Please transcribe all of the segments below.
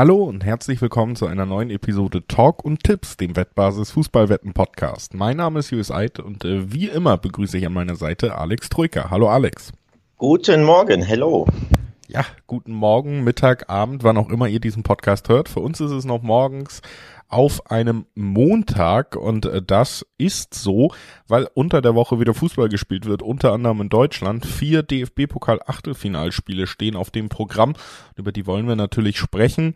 Hallo und herzlich willkommen zu einer neuen Episode Talk und Tipps, dem Wettbasis Fußballwetten Podcast. Mein Name ist Julius Eid und äh, wie immer begrüße ich an meiner Seite Alex Troika. Hallo Alex. Guten Morgen, hello. Ja, guten Morgen, Mittag, Abend, wann auch immer ihr diesen Podcast hört. Für uns ist es noch morgens auf einem Montag und äh, das ist so, weil unter der Woche wieder Fußball gespielt wird, unter anderem in Deutschland. Vier DFB-Pokal-Achtelfinalspiele stehen auf dem Programm, über die wollen wir natürlich sprechen.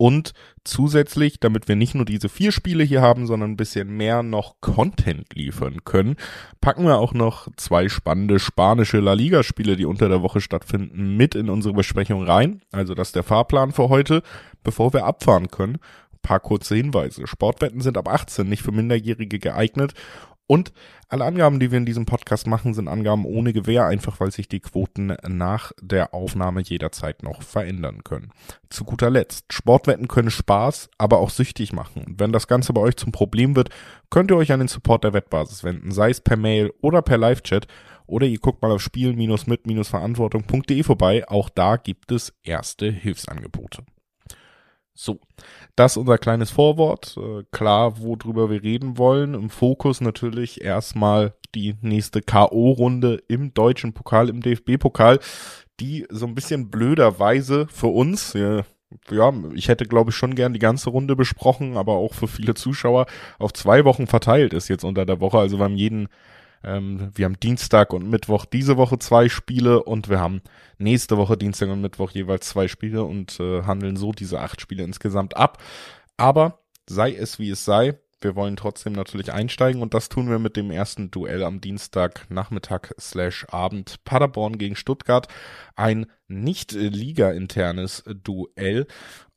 Und zusätzlich, damit wir nicht nur diese vier Spiele hier haben, sondern ein bisschen mehr noch Content liefern können, packen wir auch noch zwei spannende spanische La Liga-Spiele, die unter der Woche stattfinden, mit in unsere Besprechung rein. Also das ist der Fahrplan für heute, bevor wir abfahren können paar kurze Hinweise. Sportwetten sind ab 18 nicht für Minderjährige geeignet und alle Angaben, die wir in diesem Podcast machen, sind Angaben ohne Gewähr, einfach weil sich die Quoten nach der Aufnahme jederzeit noch verändern können. Zu guter Letzt, Sportwetten können Spaß, aber auch süchtig machen. Und wenn das Ganze bei euch zum Problem wird, könnt ihr euch an den Support der Wettbasis wenden, sei es per Mail oder per Live-Chat. Oder ihr guckt mal auf spielen-mit-verantwortung.de vorbei. Auch da gibt es erste Hilfsangebote. So, das unser kleines Vorwort. Äh, klar, worüber wir reden wollen. Im Fokus natürlich erstmal die nächste K.O.-Runde im deutschen Pokal, im DFB-Pokal, die so ein bisschen blöderweise für uns, ja, ja, ich hätte glaube ich schon gern die ganze Runde besprochen, aber auch für viele Zuschauer auf zwei Wochen verteilt ist jetzt unter der Woche. Also wir haben jeden ähm, wir haben Dienstag und Mittwoch diese Woche zwei Spiele und wir haben nächste Woche Dienstag und Mittwoch jeweils zwei Spiele und äh, handeln so diese acht Spiele insgesamt ab. Aber sei es wie es sei, wir wollen trotzdem natürlich einsteigen und das tun wir mit dem ersten Duell am Dienstag Nachmittag slash Abend Paderborn gegen Stuttgart. Ein nicht Liga-internes Duell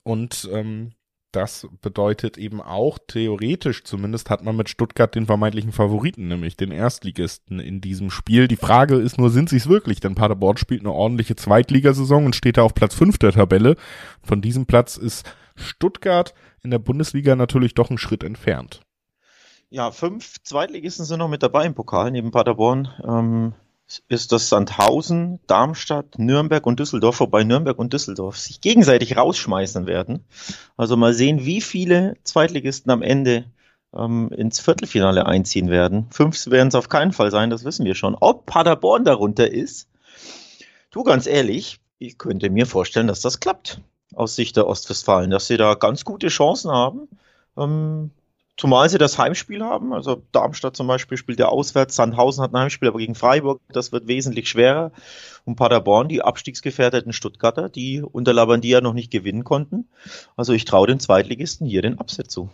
und ähm, das bedeutet eben auch, theoretisch zumindest hat man mit Stuttgart den vermeintlichen Favoriten, nämlich den Erstligisten in diesem Spiel. Die Frage ist nur, sind sie es wirklich? Denn Paderborn spielt eine ordentliche Zweitligasaison und steht da auf Platz 5 der Tabelle. Von diesem Platz ist Stuttgart in der Bundesliga natürlich doch einen Schritt entfernt. Ja, fünf Zweitligisten sind noch mit dabei im Pokal neben Paderborn. Ähm, ist das Sandhausen, Darmstadt, Nürnberg und Düsseldorf, wobei Nürnberg und Düsseldorf sich gegenseitig rausschmeißen werden. Also mal sehen, wie viele Zweitligisten am Ende ähm, ins Viertelfinale einziehen werden. Fünf werden es auf keinen Fall sein, das wissen wir schon. Ob Paderborn darunter ist, du ganz ehrlich, ich könnte mir vorstellen, dass das klappt aus Sicht der Ostwestfalen, dass sie da ganz gute Chancen haben. Ähm, Zumal sie das Heimspiel haben. Also Darmstadt zum Beispiel spielt ja auswärts, Sandhausen hat ein Heimspiel, aber gegen Freiburg, das wird wesentlich schwerer. Und Paderborn, die abstiegsgefährdeten Stuttgarter, die unter Labandia noch nicht gewinnen konnten. Also ich traue den Zweitligisten hier den Upset zu.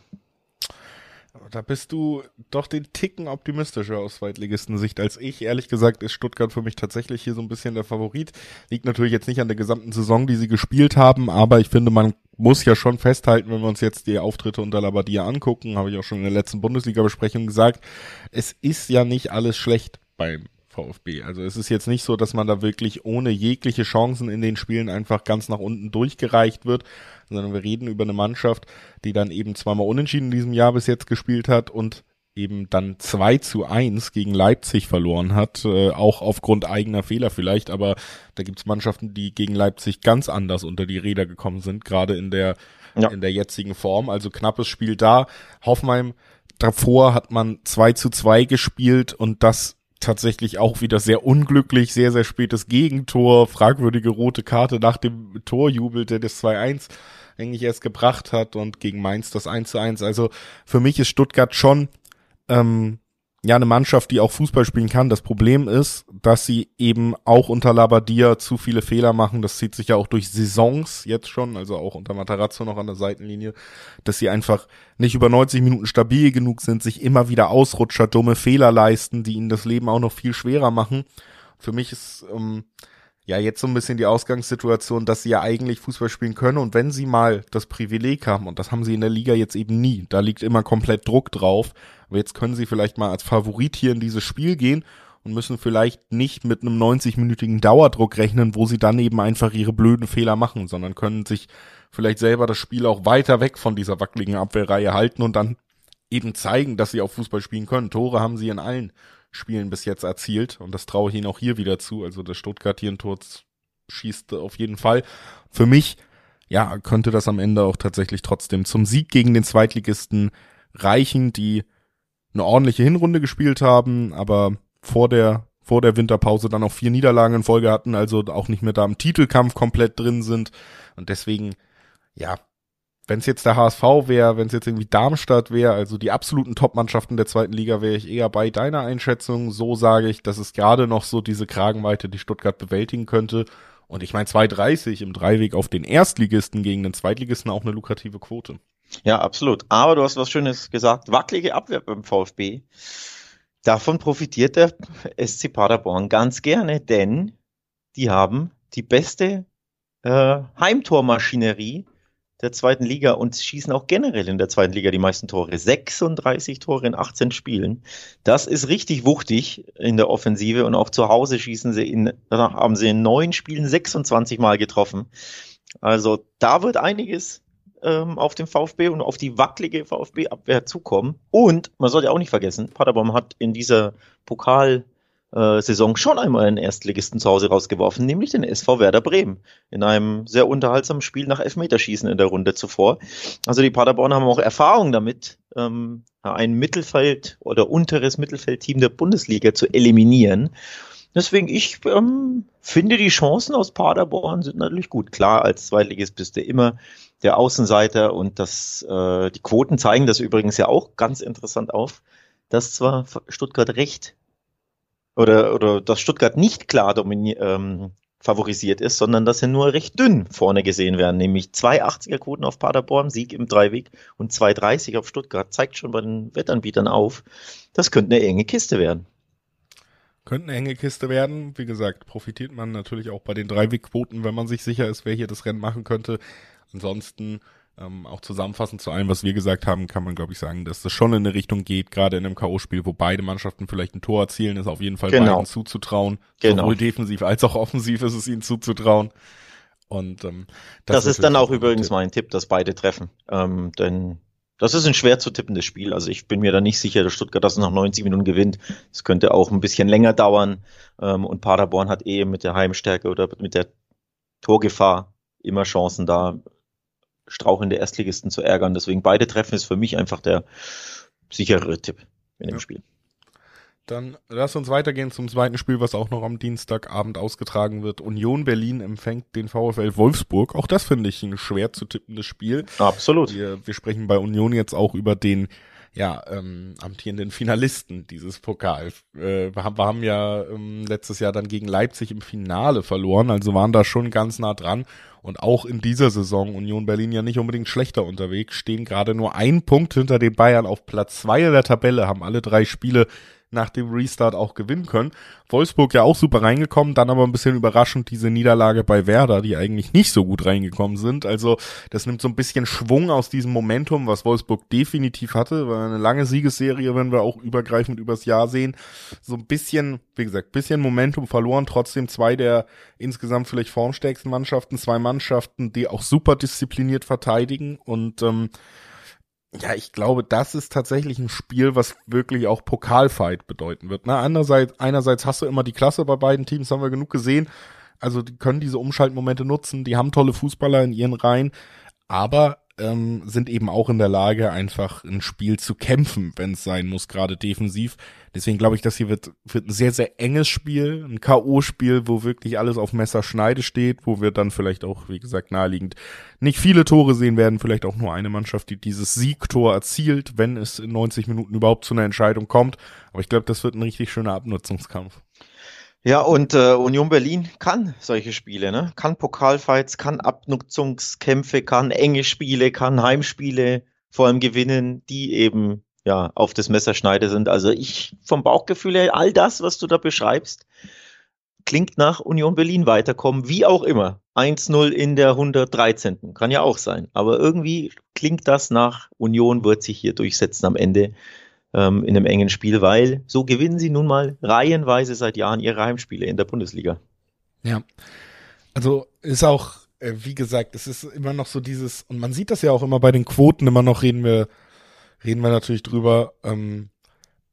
Da bist du doch den Ticken optimistischer aus Zweitligistensicht als ich. Ehrlich gesagt ist Stuttgart für mich tatsächlich hier so ein bisschen der Favorit. Liegt natürlich jetzt nicht an der gesamten Saison, die sie gespielt haben, aber ich finde, man muss ja schon festhalten, wenn wir uns jetzt die Auftritte unter Labadia angucken, habe ich auch schon in der letzten Bundesliga-Besprechung gesagt, es ist ja nicht alles schlecht beim VfB. Also es ist jetzt nicht so, dass man da wirklich ohne jegliche Chancen in den Spielen einfach ganz nach unten durchgereicht wird, sondern wir reden über eine Mannschaft, die dann eben zweimal unentschieden in diesem Jahr bis jetzt gespielt hat und eben dann 2 zu 1 gegen Leipzig verloren hat, äh, auch aufgrund eigener Fehler vielleicht, aber da gibt's Mannschaften, die gegen Leipzig ganz anders unter die Räder gekommen sind, gerade in der ja. in der jetzigen Form, also knappes Spiel da. Hoffenheim davor hat man 2 zu 2 gespielt und das tatsächlich auch wieder sehr unglücklich, sehr, sehr spätes Gegentor, fragwürdige rote Karte nach dem Torjubel, der das 2-1 eigentlich erst gebracht hat und gegen Mainz das 1-1. Also für mich ist Stuttgart schon ähm, ja eine Mannschaft, die auch Fußball spielen kann. Das Problem ist, dass sie eben auch unter Labadia zu viele Fehler machen. Das zieht sich ja auch durch Saisons jetzt schon, also auch unter Matarazzo noch an der Seitenlinie, dass sie einfach nicht über 90 Minuten stabil genug sind, sich immer wieder Ausrutscher, dumme Fehler leisten, die ihnen das Leben auch noch viel schwerer machen. Für mich ist ähm, ja jetzt so ein bisschen die Ausgangssituation, dass sie ja eigentlich Fußball spielen können und wenn sie mal das Privileg haben, und das haben sie in der Liga jetzt eben nie, da liegt immer komplett Druck drauf, aber jetzt können sie vielleicht mal als Favorit hier in dieses Spiel gehen und müssen vielleicht nicht mit einem 90-minütigen Dauerdruck rechnen, wo sie dann eben einfach ihre blöden Fehler machen, sondern können sich vielleicht selber das Spiel auch weiter weg von dieser wackeligen Abwehrreihe halten und dann eben zeigen, dass sie auch Fußball spielen können. Tore haben sie in allen Spielen bis jetzt erzielt und das traue ich ihnen auch hier wieder zu. Also das Stuttgart hier ein Tor schießt auf jeden Fall. Für mich ja, könnte das am Ende auch tatsächlich trotzdem zum Sieg gegen den Zweitligisten reichen, die eine ordentliche Hinrunde gespielt haben, aber vor der vor der Winterpause dann auch vier Niederlagen in Folge hatten, also auch nicht mehr da im Titelkampf komplett drin sind und deswegen ja, wenn es jetzt der HSV wäre, wenn es jetzt irgendwie Darmstadt wäre, also die absoluten Top-Mannschaften der zweiten Liga, wäre ich eher bei deiner Einschätzung. So sage ich, dass es gerade noch so diese Kragenweite, die Stuttgart bewältigen könnte. Und ich meine, 2,30 im Dreiweg auf den Erstligisten gegen den Zweitligisten auch eine lukrative Quote. Ja, absolut. Aber du hast was Schönes gesagt. Wackelige Abwehr beim VfB. Davon profitiert der SC Paderborn ganz gerne, denn die haben die beste äh, Heimtormaschinerie der zweiten Liga und schießen auch generell in der zweiten Liga die meisten Tore. 36 Tore in 18 Spielen. Das ist richtig wuchtig in der Offensive und auch zu Hause schießen sie in, danach haben sie in neun Spielen 26 Mal getroffen. Also da wird einiges ähm, auf den VfB und auf die wackelige VfB-Abwehr zukommen. Und man sollte auch nicht vergessen, Paderborn hat in dieser Pokal Saison schon einmal einen Erstligisten zu Hause rausgeworfen, nämlich den SV Werder Bremen in einem sehr unterhaltsamen Spiel nach Elfmeterschießen in der Runde zuvor. Also die Paderborn haben auch Erfahrung damit, ähm, ein Mittelfeld oder unteres Mittelfeldteam der Bundesliga zu eliminieren. Deswegen, ich ähm, finde, die Chancen aus Paderborn sind natürlich gut. Klar, als Zweitligist bist du immer der Außenseiter und das, äh, die Quoten zeigen das übrigens ja auch ganz interessant auf, dass zwar Stuttgart recht oder, oder dass Stuttgart nicht klar dominiert, ähm, favorisiert ist, sondern dass sie nur recht dünn vorne gesehen werden, nämlich 2,80er Quoten auf Paderborn, Sieg im Dreiweg und 2,30 auf Stuttgart, zeigt schon bei den Wettanbietern auf, das könnte eine enge Kiste werden. Könnte eine enge Kiste werden. Wie gesagt, profitiert man natürlich auch bei den Dreiwegquoten, wenn man sich sicher ist, wer hier das Rennen machen könnte. Ansonsten ähm, auch zusammenfassend zu allem, was wir gesagt haben, kann man, glaube ich, sagen, dass das schon in eine Richtung geht, gerade in einem K.O.-Spiel, wo beide Mannschaften vielleicht ein Tor erzielen, ist auf jeden Fall genau. beiden zuzutrauen. Genau. Sowohl defensiv als auch offensiv ist es ihnen zuzutrauen. Und ähm, das, das ist dann auch übrigens Tipp. mein Tipp, dass beide treffen. Ähm, denn das ist ein schwer zu tippendes Spiel. Also ich bin mir da nicht sicher, dass Stuttgart das nach 90 Minuten gewinnt. Es könnte auch ein bisschen länger dauern. Ähm, und Paderborn hat eh mit der Heimstärke oder mit der Torgefahr immer Chancen da strauchelnde Erstligisten zu ärgern. Deswegen beide Treffen ist für mich einfach der sicherere Tipp in dem ja. Spiel. Dann lass uns weitergehen zum zweiten Spiel, was auch noch am Dienstagabend ausgetragen wird. Union Berlin empfängt den VfL Wolfsburg. Auch das finde ich ein schwer zu tippendes Spiel. Absolut. Wir, wir sprechen bei Union jetzt auch über den ja, ähm, amtierenden Finalisten dieses Pokal. Äh, wir, haben, wir haben ja ähm, letztes Jahr dann gegen Leipzig im Finale verloren, also waren da schon ganz nah dran. Und auch in dieser Saison Union Berlin ja nicht unbedingt schlechter unterwegs, stehen gerade nur ein Punkt hinter den Bayern auf Platz zwei der Tabelle, haben alle drei Spiele nach dem Restart auch gewinnen können. Wolfsburg ja auch super reingekommen, dann aber ein bisschen überraschend diese Niederlage bei Werder, die eigentlich nicht so gut reingekommen sind. Also das nimmt so ein bisschen Schwung aus diesem Momentum, was Wolfsburg definitiv hatte, weil eine lange Siegesserie, wenn wir auch übergreifend übers Jahr sehen, so ein bisschen, wie gesagt, bisschen Momentum verloren, trotzdem zwei der insgesamt vielleicht formstärksten Mannschaften, zwei Mannschaften, die auch super diszipliniert verteidigen und ähm, ja, ich glaube, das ist tatsächlich ein Spiel, was wirklich auch Pokalfight bedeuten wird. Na, andererseits, einerseits hast du immer die Klasse bei beiden Teams, haben wir genug gesehen. Also, die können diese Umschaltmomente nutzen, die haben tolle Fußballer in ihren Reihen. Aber ähm, sind eben auch in der Lage, einfach ein Spiel zu kämpfen, wenn es sein muss, gerade defensiv. Deswegen glaube ich, das hier wird, wird ein sehr, sehr enges Spiel, ein K.O.-Spiel, wo wirklich alles auf Messerschneide steht, wo wir dann vielleicht auch, wie gesagt, naheliegend nicht viele Tore sehen werden, vielleicht auch nur eine Mannschaft, die dieses Siegtor erzielt, wenn es in 90 Minuten überhaupt zu einer Entscheidung kommt. Aber ich glaube, das wird ein richtig schöner Abnutzungskampf. Ja, und äh, Union Berlin kann solche Spiele, ne? Kann Pokalfights, kann Abnutzungskämpfe, kann enge Spiele, kann Heimspiele vor allem gewinnen, die eben ja auf das Messerschneide sind. Also ich vom Bauchgefühl her, all das, was du da beschreibst, klingt nach Union Berlin weiterkommen, wie auch immer. 1-0 in der 113. Kann ja auch sein. Aber irgendwie klingt das nach Union wird sich hier durchsetzen am Ende ähm, in einem engen Spiel, weil so gewinnen sie nun mal reihenweise seit Jahren ihre Heimspiele in der Bundesliga. Ja, also ist auch, äh, wie gesagt, es ist immer noch so dieses, und man sieht das ja auch immer bei den Quoten, immer noch reden wir, reden wir natürlich drüber, ähm,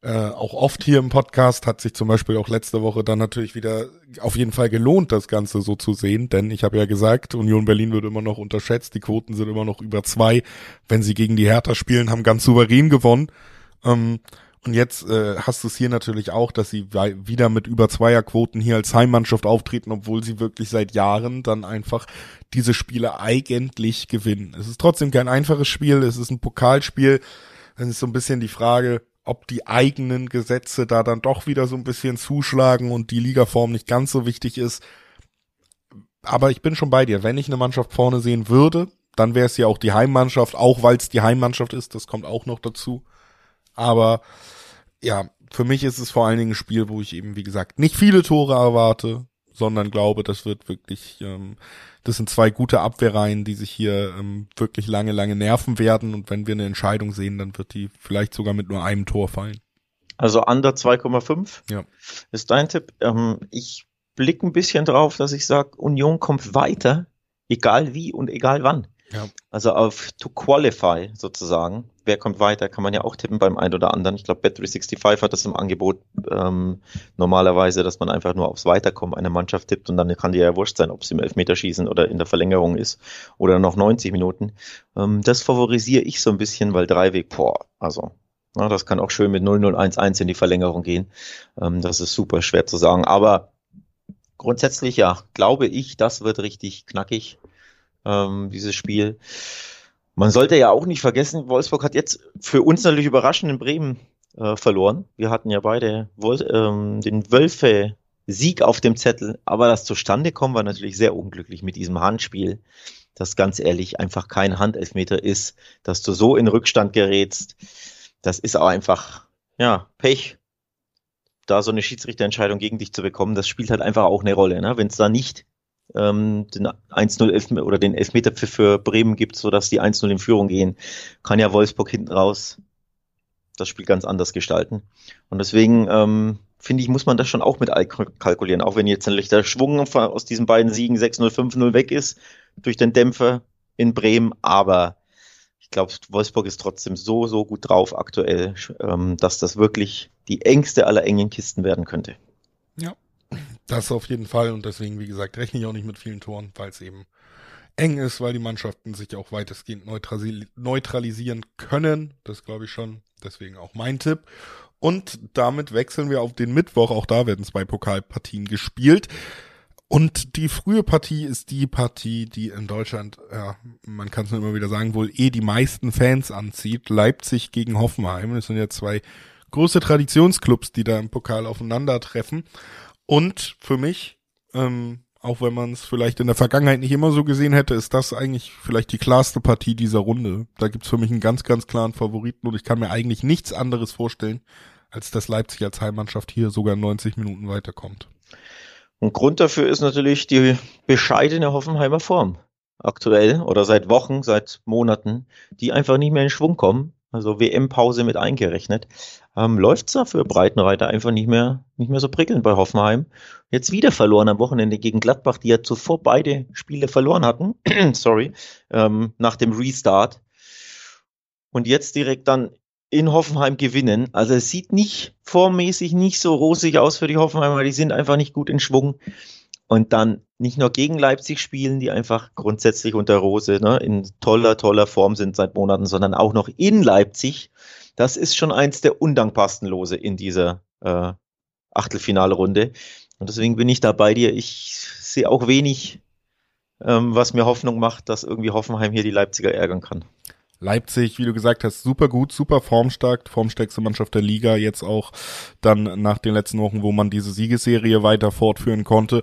äh, auch oft hier im Podcast, hat sich zum Beispiel auch letzte Woche dann natürlich wieder auf jeden Fall gelohnt, das Ganze so zu sehen, denn ich habe ja gesagt, Union Berlin wird immer noch unterschätzt, die Quoten sind immer noch über zwei, wenn sie gegen die Hertha spielen, haben ganz souverän gewonnen. Ähm, und jetzt äh, hast du es hier natürlich auch, dass sie wieder mit über Zweierquoten hier als Heimmannschaft auftreten, obwohl sie wirklich seit Jahren dann einfach diese Spiele eigentlich gewinnen. Es ist trotzdem kein einfaches Spiel, es ist ein Pokalspiel. Dann ist so ein bisschen die Frage, ob die eigenen Gesetze da dann doch wieder so ein bisschen zuschlagen und die Ligaform nicht ganz so wichtig ist. Aber ich bin schon bei dir. Wenn ich eine Mannschaft vorne sehen würde, dann wäre es ja auch die Heimmannschaft, auch weil es die Heimmannschaft ist. Das kommt auch noch dazu. Aber ja, für mich ist es vor allen Dingen ein Spiel, wo ich eben, wie gesagt, nicht viele Tore erwarte, sondern glaube, das wird wirklich ähm, das sind zwei gute Abwehrreihen, die sich hier ähm, wirklich lange, lange nerven werden. Und wenn wir eine Entscheidung sehen, dann wird die vielleicht sogar mit nur einem Tor fallen. Also under 2,5 ja. ist dein Tipp. Ähm, ich blicke ein bisschen drauf, dass ich sage, Union kommt weiter, egal wie und egal wann. Ja. Also auf to qualify sozusagen. Wer kommt weiter, kann man ja auch tippen beim einen oder anderen. Ich glaube, Bet365 hat das im Angebot ähm, normalerweise, dass man einfach nur aufs Weiterkommen einer Mannschaft tippt und dann kann dir ja wurscht sein, ob es im Elfmeterschießen oder in der Verlängerung ist oder noch 90 Minuten. Ähm, das favorisiere ich so ein bisschen, weil Dreiweg, boah, also na, das kann auch schön mit 0-0-1-1 in die Verlängerung gehen. Ähm, das ist super schwer zu sagen. Aber grundsätzlich ja, glaube ich, das wird richtig knackig ähm, dieses Spiel. Man sollte ja auch nicht vergessen, Wolfsburg hat jetzt für uns natürlich überraschend in Bremen äh, verloren. Wir hatten ja beide Wol ähm, den Wölfe Sieg auf dem Zettel, aber das zustande kommen war natürlich sehr unglücklich mit diesem Handspiel, das ganz ehrlich einfach kein Handelfmeter ist, dass du so in Rückstand gerätst. Das ist auch einfach, ja, Pech, da so eine Schiedsrichterentscheidung gegen dich zu bekommen. Das spielt halt einfach auch eine Rolle, ne? wenn es da nicht ähm, den 1-0 oder den Elfmeter für, für Bremen gibt, so dass die 1-0 in Führung gehen, kann ja Wolfsburg hinten raus das Spiel ganz anders gestalten. Und deswegen ähm, finde ich, muss man das schon auch mit kalkulieren, auch wenn jetzt ein der Schwung aus diesen beiden Siegen 6-0, 5-0 weg ist durch den Dämpfer in Bremen, aber ich glaube, Wolfsburg ist trotzdem so, so gut drauf aktuell, ähm, dass das wirklich die engste aller engen Kisten werden könnte. Ja, das auf jeden Fall und deswegen, wie gesagt, rechne ich auch nicht mit vielen Toren, weil es eben eng ist, weil die Mannschaften sich auch weitestgehend neutralisieren können. Das glaube ich schon. Deswegen auch mein Tipp. Und damit wechseln wir auf den Mittwoch. Auch da werden zwei Pokalpartien gespielt. Und die frühe Partie ist die Partie, die in Deutschland, ja, man kann es nur immer wieder sagen, wohl eh die meisten Fans anzieht. Leipzig gegen Hoffenheim. Das sind ja zwei große Traditionsclubs, die da im Pokal aufeinandertreffen. Und für mich, ähm, auch wenn man es vielleicht in der Vergangenheit nicht immer so gesehen hätte, ist das eigentlich vielleicht die klarste Partie dieser Runde. Da gibt's für mich einen ganz, ganz klaren Favoriten und ich kann mir eigentlich nichts anderes vorstellen, als dass Leipzig als Heimmannschaft hier sogar 90 Minuten weiterkommt. Und Grund dafür ist natürlich die bescheidene Hoffenheimer Form aktuell oder seit Wochen, seit Monaten, die einfach nicht mehr in Schwung kommen also WM-Pause mit eingerechnet, ähm, läuft es da für Breitenreiter einfach nicht mehr, nicht mehr so prickelnd bei Hoffenheim. Jetzt wieder verloren am Wochenende gegen Gladbach, die ja zuvor beide Spiele verloren hatten, sorry, ähm, nach dem Restart. Und jetzt direkt dann in Hoffenheim gewinnen. Also es sieht nicht formmäßig nicht so rosig aus für die Hoffenheimer, die sind einfach nicht gut in Schwung und dann nicht nur gegen Leipzig spielen, die einfach grundsätzlich unter Rose ne, in toller, toller Form sind seit Monaten, sondern auch noch in Leipzig. Das ist schon eins der undankbarsten Lose in dieser äh, Achtelfinalrunde. Und deswegen bin ich da bei dir. Ich sehe auch wenig, ähm, was mir Hoffnung macht, dass irgendwie Hoffenheim hier die Leipziger ärgern kann. Leipzig, wie du gesagt hast, super gut, super formstark, formstärkste Mannschaft der Liga, jetzt auch dann nach den letzten Wochen, wo man diese Siegesserie weiter fortführen konnte.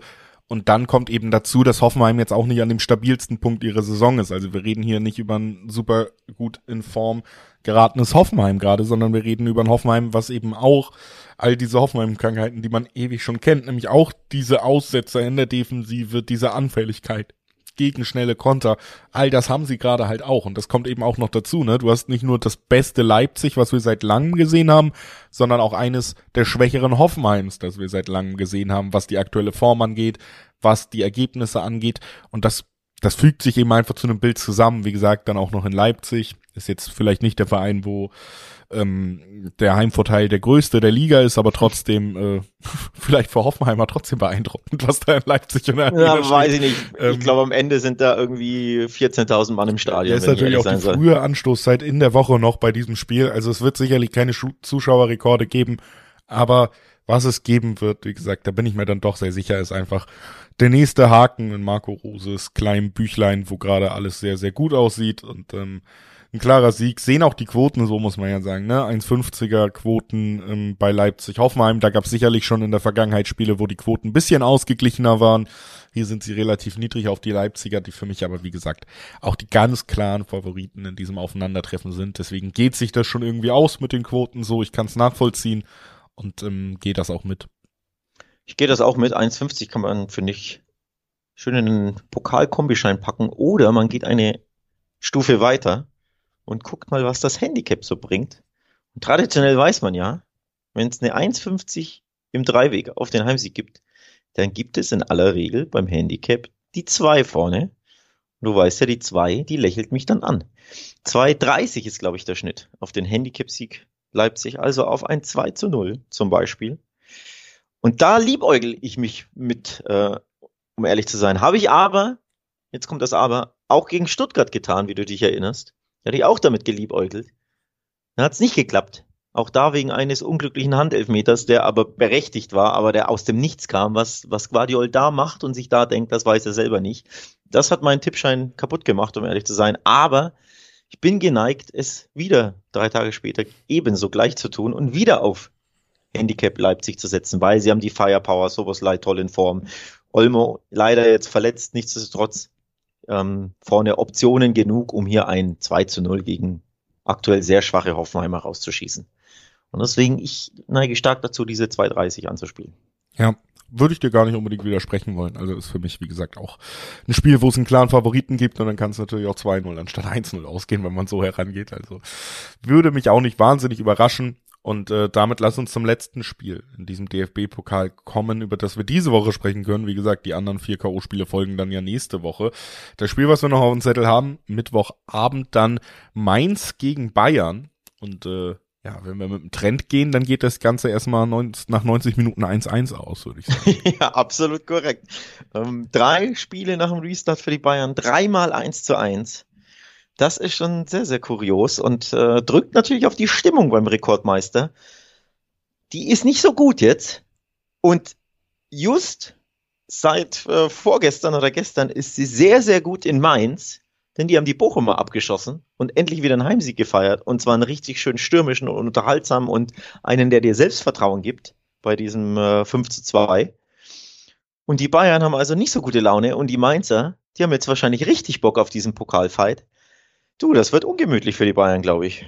Und dann kommt eben dazu, dass Hoffenheim jetzt auch nicht an dem stabilsten Punkt ihrer Saison ist. Also wir reden hier nicht über ein super gut in Form geratenes Hoffenheim gerade, sondern wir reden über ein Hoffenheim, was eben auch all diese Hoffenheim-Krankheiten, die man ewig schon kennt, nämlich auch diese Aussetzer in der Defensive, diese Anfälligkeit gegen schnelle Konter. All das haben sie gerade halt auch. Und das kommt eben auch noch dazu, ne? Du hast nicht nur das beste Leipzig, was wir seit langem gesehen haben, sondern auch eines der schwächeren Hoffenheims, das wir seit langem gesehen haben, was die aktuelle Form angeht, was die Ergebnisse angeht. Und das, das fügt sich eben einfach zu einem Bild zusammen. Wie gesagt, dann auch noch in Leipzig. Ist jetzt vielleicht nicht der Verein, wo ähm, der Heimvorteil der größte der Liga ist, aber trotzdem äh, vielleicht für Hoffenheimer trotzdem beeindruckend, was da in Leipzig in der Ja, weiß ich nicht. Ähm, ich glaube, am Ende sind da irgendwie 14.000 Mann im Stadion. Ja, ist natürlich auch die soll. frühe Anstoßzeit in der Woche noch bei diesem Spiel. Also es wird sicherlich keine Zuschauerrekorde geben, aber was es geben wird, wie gesagt, da bin ich mir dann doch sehr sicher, ist einfach der nächste Haken in Marco Roses kleinem Büchlein, wo gerade alles sehr, sehr gut aussieht und ähm, ein klarer Sieg. Sehen auch die Quoten, so muss man ja sagen, ne? 1,50er Quoten ähm, bei Leipzig Hoffenheim. Da gab es sicherlich schon in der Vergangenheit Spiele, wo die Quoten ein bisschen ausgeglichener waren. Hier sind sie relativ niedrig auf die Leipziger, die für mich aber, wie gesagt, auch die ganz klaren Favoriten in diesem Aufeinandertreffen sind. Deswegen geht sich das schon irgendwie aus mit den Quoten so. Ich kann es nachvollziehen und ähm, gehe das auch mit. Ich gehe das auch mit. 1,50 kann man, finde ich, schön in einen Pokalkombischein packen. Oder man geht eine Stufe weiter und guckt mal, was das Handicap so bringt. Und traditionell weiß man ja, wenn es eine 1,50 im Dreiweg auf den Heimsieg gibt, dann gibt es in aller Regel beim Handicap die 2 vorne. Du weißt ja, die 2, die lächelt mich dann an. 2,30 ist, glaube ich, der Schnitt auf den Handicap-Sieg Leipzig, also auf ein 2 zu 0 zum Beispiel. Und da liebäugel ich mich mit, äh, um ehrlich zu sein. Habe ich aber, jetzt kommt das aber, auch gegen Stuttgart getan, wie du dich erinnerst. Da hatte ich auch damit geliebäugelt. Dann hat es nicht geklappt. Auch da wegen eines unglücklichen Handelfmeters, der aber berechtigt war, aber der aus dem Nichts kam. Was, was Guardiol da macht und sich da denkt, das weiß er selber nicht. Das hat meinen Tippschein kaputt gemacht, um ehrlich zu sein. Aber ich bin geneigt, es wieder drei Tage später ebenso gleich zu tun und wieder auf Handicap Leipzig zu setzen, weil sie haben die Firepower, sowas leid toll in Form. Olmo leider jetzt verletzt, nichtsdestotrotz ähm, vorne Optionen genug, um hier ein 2 zu 0 gegen aktuell sehr schwache Hoffenheimer rauszuschießen. Und deswegen, ich neige stark dazu, diese 2,30 anzuspielen. Ja, würde ich dir gar nicht unbedingt widersprechen wollen. Also ist für mich, wie gesagt, auch ein Spiel, wo es einen klaren Favoriten gibt und dann kann es natürlich auch 2-0 anstatt 1-0 ausgehen, wenn man so herangeht. Also würde mich auch nicht wahnsinnig überraschen. Und äh, damit lass uns zum letzten Spiel in diesem DFB-Pokal kommen, über das wir diese Woche sprechen können. Wie gesagt, die anderen vier K.O.-Spiele folgen dann ja nächste Woche. Das Spiel, was wir noch auf dem Zettel haben, Mittwochabend dann Mainz gegen Bayern. Und äh, ja, wenn wir mit dem Trend gehen, dann geht das Ganze erstmal nach 90 Minuten 1-1 aus, würde ich sagen. ja, absolut korrekt. Ähm, drei Spiele nach dem Restart für die Bayern, dreimal 1 zu 1. Das ist schon sehr, sehr kurios und äh, drückt natürlich auf die Stimmung beim Rekordmeister. Die ist nicht so gut jetzt. Und just seit äh, vorgestern oder gestern ist sie sehr, sehr gut in Mainz denn die haben die Bochumer abgeschossen und endlich wieder einen Heimsieg gefeiert. Und zwar einen richtig schön stürmischen und unterhaltsamen und einen, der dir Selbstvertrauen gibt bei diesem äh, 5 zu 2. Und die Bayern haben also nicht so gute Laune und die Mainzer, die haben jetzt wahrscheinlich richtig Bock auf diesen Pokalfight. Du, das wird ungemütlich für die Bayern, glaube ich.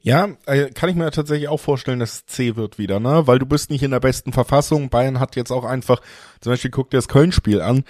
Ja, äh, kann ich mir tatsächlich auch vorstellen, dass es C wird wieder, ne? Weil du bist nicht in der besten Verfassung. Bayern hat jetzt auch einfach, zum Beispiel guck dir das Köln-Spiel an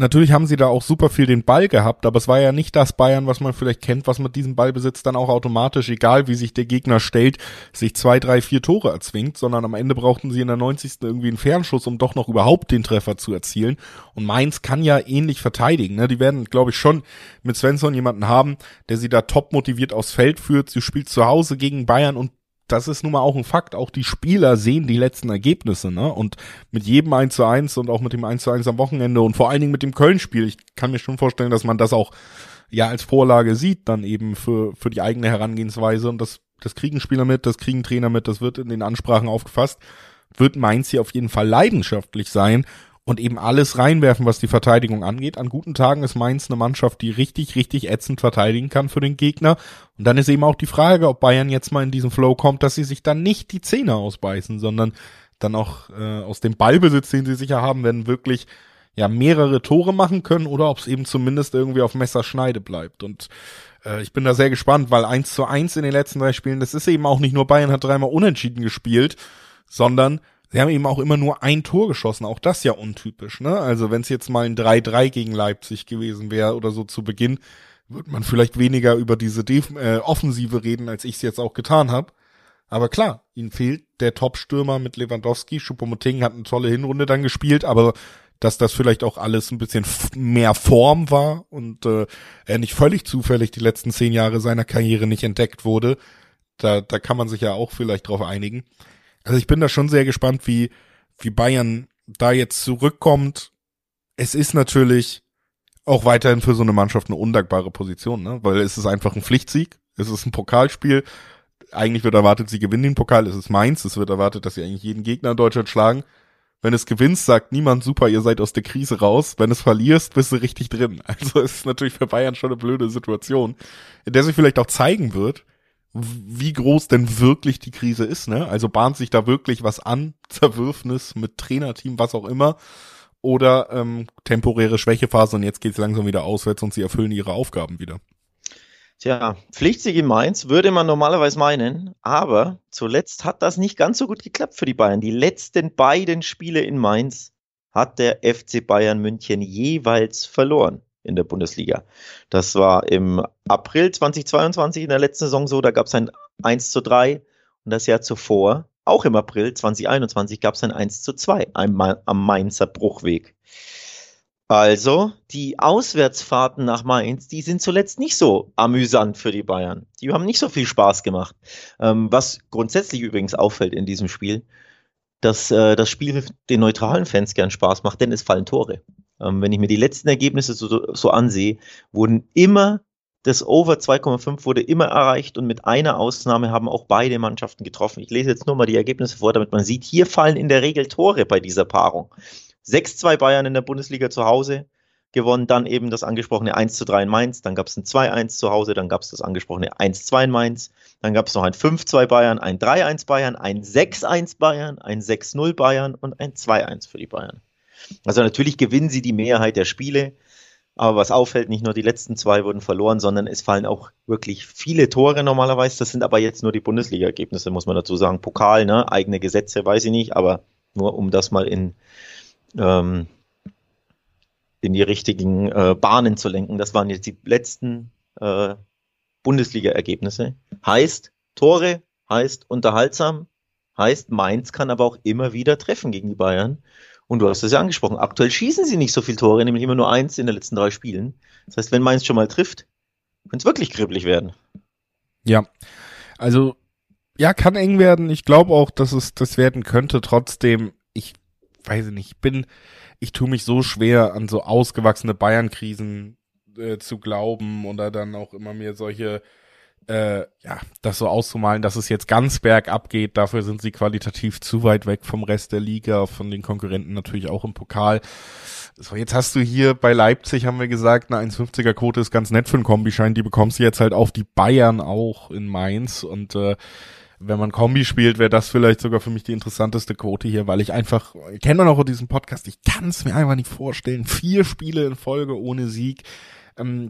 natürlich haben sie da auch super viel den Ball gehabt, aber es war ja nicht das Bayern, was man vielleicht kennt, was mit diesem Ballbesitz dann auch automatisch, egal wie sich der Gegner stellt, sich zwei, drei, vier Tore erzwingt, sondern am Ende brauchten sie in der 90. irgendwie einen Fernschuss, um doch noch überhaupt den Treffer zu erzielen. Und Mainz kann ja ähnlich verteidigen. Ne? Die werden, glaube ich, schon mit Svensson jemanden haben, der sie da top motiviert aufs Feld führt. Sie spielt zu Hause gegen Bayern und das ist nun mal auch ein Fakt. Auch die Spieler sehen die letzten Ergebnisse, ne? Und mit jedem 1 zu 1 und auch mit dem 1 zu 1 am Wochenende und vor allen Dingen mit dem Köln-Spiel, ich kann mir schon vorstellen, dass man das auch ja als Vorlage sieht, dann eben für, für die eigene Herangehensweise. Und das, das kriegen Spieler mit, das kriegen Trainer mit, das wird in den Ansprachen aufgefasst. Wird Mainz hier auf jeden Fall leidenschaftlich sein und eben alles reinwerfen, was die Verteidigung angeht. An guten Tagen ist Mainz eine Mannschaft, die richtig, richtig ätzend verteidigen kann für den Gegner. Und dann ist eben auch die Frage, ob Bayern jetzt mal in diesen Flow kommt, dass sie sich dann nicht die Zähne ausbeißen, sondern dann auch äh, aus dem Ballbesitz, den sie sicher haben werden, wirklich ja mehrere Tore machen können oder ob es eben zumindest irgendwie auf Messerschneide bleibt. Und äh, ich bin da sehr gespannt, weil eins zu eins in den letzten drei Spielen, das ist eben auch nicht nur Bayern hat dreimal unentschieden gespielt, sondern Sie haben eben auch immer nur ein Tor geschossen, auch das ja untypisch, ne? Also wenn es jetzt mal ein 3-3 gegen Leipzig gewesen wäre oder so zu Beginn, würde man vielleicht weniger über diese Def äh, Offensive reden, als ich es jetzt auch getan habe. Aber klar, ihnen fehlt der Top-Stürmer mit Lewandowski. Choupo-Moting hat eine tolle Hinrunde dann gespielt, aber dass das vielleicht auch alles ein bisschen mehr Form war und äh, er nicht völlig zufällig die letzten zehn Jahre seiner Karriere nicht entdeckt wurde, Da, da kann man sich ja auch vielleicht drauf einigen. Also ich bin da schon sehr gespannt, wie, wie Bayern da jetzt zurückkommt. Es ist natürlich auch weiterhin für so eine Mannschaft eine undankbare Position, ne? Weil es ist einfach ein Pflichtsieg. Es ist ein Pokalspiel. Eigentlich wird erwartet, sie gewinnen den Pokal. Es ist Mainz. Es wird erwartet, dass sie eigentlich jeden Gegner in Deutschland schlagen. Wenn es gewinnst, sagt niemand super, ihr seid aus der Krise raus. Wenn es verlierst, bist du richtig drin. Also es ist natürlich für Bayern schon eine blöde Situation, in der sich vielleicht auch zeigen wird, wie groß denn wirklich die Krise ist, ne? Also bahnt sich da wirklich was an, Zerwürfnis mit Trainerteam, was auch immer, oder ähm, temporäre Schwächephase und jetzt geht's langsam wieder auswärts und sie erfüllen ihre Aufgaben wieder. Tja, Pflichtsieg in Mainz würde man normalerweise meinen, aber zuletzt hat das nicht ganz so gut geklappt für die Bayern. Die letzten beiden Spiele in Mainz hat der FC Bayern München jeweils verloren in der Bundesliga. Das war im April 2022 in der letzten Saison so, da gab es ein 1 zu 3 und das Jahr zuvor, auch im April 2021, gab es ein 1 zu 2 am, Mainzer Bruchweg. Also, die Auswärtsfahrten nach Mainz, die sind zuletzt nicht so amüsant für die Bayern. Die haben nicht so viel Spaß gemacht. Ähm, was grundsätzlich übrigens auffällt in diesem Spiel, dass äh, das Spiel den neutralen Fans gern Spaß macht, denn es fallen Tore. Ähm, wenn ich mir die letzten Ergebnisse so, so ansehe, wurden immer das Over 2,5 wurde immer erreicht und mit einer Ausnahme haben auch beide Mannschaften getroffen. Ich lese jetzt nur mal die Ergebnisse vor, damit man sieht, hier fallen in der Regel Tore bei dieser Paarung. 6-2 Bayern in der Bundesliga zu Hause gewonnen, dann eben das angesprochene 1-3 in Mainz, dann gab es ein 2-1 zu Hause, dann gab es das angesprochene 1-2 in Mainz, dann gab es noch ein 5-2 Bayern, ein 3-1 Bayern, ein 6-1 Bayern, ein 6-0 Bayern und ein 2-1 für die Bayern. Also natürlich gewinnen sie die Mehrheit der Spiele. Aber was auffällt, nicht nur die letzten zwei wurden verloren, sondern es fallen auch wirklich viele Tore normalerweise. Das sind aber jetzt nur die Bundesliga-Ergebnisse, muss man dazu sagen. Pokal, ne? eigene Gesetze, weiß ich nicht, aber nur um das mal in, ähm, in die richtigen äh, Bahnen zu lenken. Das waren jetzt die letzten äh, Bundesliga-Ergebnisse. Heißt Tore, heißt unterhaltsam, heißt Mainz kann aber auch immer wieder treffen gegen die Bayern. Und du hast es ja angesprochen, aktuell schießen sie nicht so viele Tore, nämlich immer nur eins in den letzten drei Spielen. Das heißt, wenn Mainz schon mal trifft, könnte es wirklich kribbelig werden. Ja, also ja, kann eng werden. Ich glaube auch, dass es das werden könnte. Trotzdem, ich weiß nicht, ich bin, ich tue mich so schwer an so ausgewachsene Bayern-Krisen äh, zu glauben oder dann auch immer mir solche äh, ja, das so auszumalen, dass es jetzt ganz bergab geht, dafür sind sie qualitativ zu weit weg vom Rest der Liga, von den Konkurrenten natürlich auch im Pokal. So, jetzt hast du hier bei Leipzig, haben wir gesagt, eine 1,50er Quote ist ganz nett für einen Kombischein, die bekommst du jetzt halt auf die Bayern auch in Mainz. Und äh, wenn man Kombi spielt, wäre das vielleicht sogar für mich die interessanteste Quote hier, weil ich einfach, kennt man auch diesen Podcast, ich kann es mir einfach nicht vorstellen, vier Spiele in Folge ohne Sieg,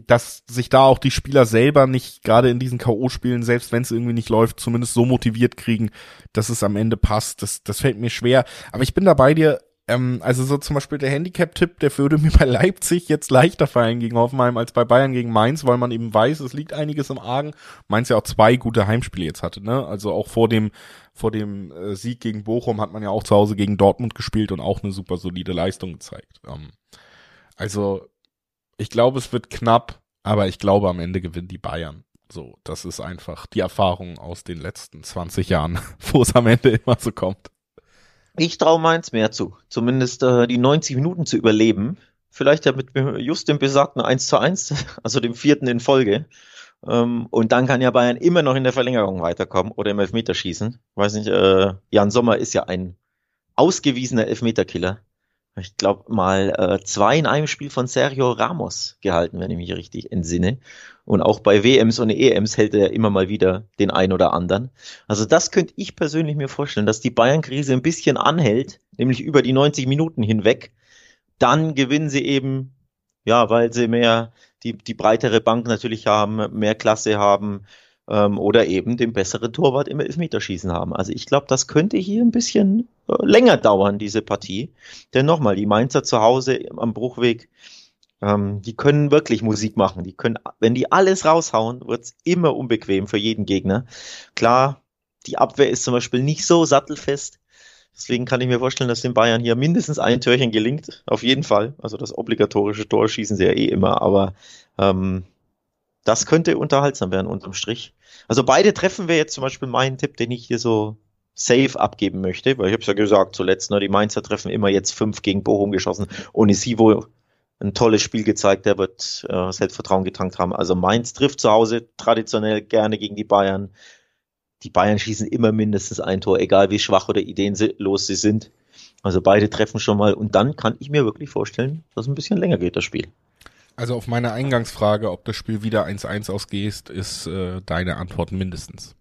dass sich da auch die Spieler selber nicht gerade in diesen K.O.-Spielen, selbst wenn es irgendwie nicht läuft, zumindest so motiviert kriegen, dass es am Ende passt. Das, das fällt mir schwer. Aber ich bin da bei dir. Ähm, also so zum Beispiel der Handicap-Tipp, der würde mir bei Leipzig jetzt leichter fallen gegen Hoffenheim als bei Bayern gegen Mainz, weil man eben weiß, es liegt einiges im Argen. Mainz ja auch zwei gute Heimspiele jetzt hatte, ne? Also auch vor dem vor dem äh, Sieg gegen Bochum hat man ja auch zu Hause gegen Dortmund gespielt und auch eine super solide Leistung gezeigt. Ähm, also ich glaube, es wird knapp, aber ich glaube, am Ende gewinnen die Bayern. So, das ist einfach die Erfahrung aus den letzten 20 Jahren, wo es am Ende immer so kommt. Ich traue meins mehr zu, zumindest äh, die 90 Minuten zu überleben. Vielleicht ja mit just dem besagten 1 zu 1, also dem vierten in Folge. Ähm, und dann kann ja Bayern immer noch in der Verlängerung weiterkommen oder im Elfmeterschießen. Weiß nicht, äh, Jan Sommer ist ja ein ausgewiesener Elfmeterkiller ich glaube, mal äh, zwei in einem Spiel von Sergio Ramos gehalten, wenn ich mich richtig entsinne. Und auch bei WMs und EMs hält er immer mal wieder den einen oder anderen. Also das könnte ich persönlich mir vorstellen, dass die Bayern-Krise ein bisschen anhält, nämlich über die 90 Minuten hinweg. Dann gewinnen sie eben, ja, weil sie mehr die, die breitere Bank natürlich haben, mehr Klasse haben, ähm, oder eben den besseren Torwart im Elfmeterschießen haben. Also ich glaube, das könnte hier ein bisschen äh, länger dauern, diese Partie. Denn nochmal, die Mainzer zu Hause am Bruchweg, ähm, die können wirklich Musik machen. Die können, wenn die alles raushauen, wird's immer unbequem für jeden Gegner. Klar, die Abwehr ist zum Beispiel nicht so sattelfest. Deswegen kann ich mir vorstellen, dass den Bayern hier mindestens ein Türchen gelingt. Auf jeden Fall. Also das obligatorische Tor schießen sie ja eh immer, aber ähm, das könnte unterhaltsam werden unterm Strich. Also beide treffen wir jetzt zum Beispiel meinen Tipp, den ich hier so safe abgeben möchte, weil ich habe es ja gesagt zuletzt, ne, die Mainzer treffen immer jetzt fünf gegen Bochum geschossen. Onisivo ein tolles Spiel gezeigt, der wird äh, Selbstvertrauen getankt haben. Also Mainz trifft zu Hause traditionell gerne gegen die Bayern. Die Bayern schießen immer mindestens ein Tor, egal wie schwach oder ideenlos sie sind. Also beide treffen schon mal und dann kann ich mir wirklich vorstellen, dass ein bisschen länger geht, das Spiel. Also auf meine Eingangsfrage, ob das Spiel wieder 1-1 ausgeht, ist äh, deine Antwort mindestens.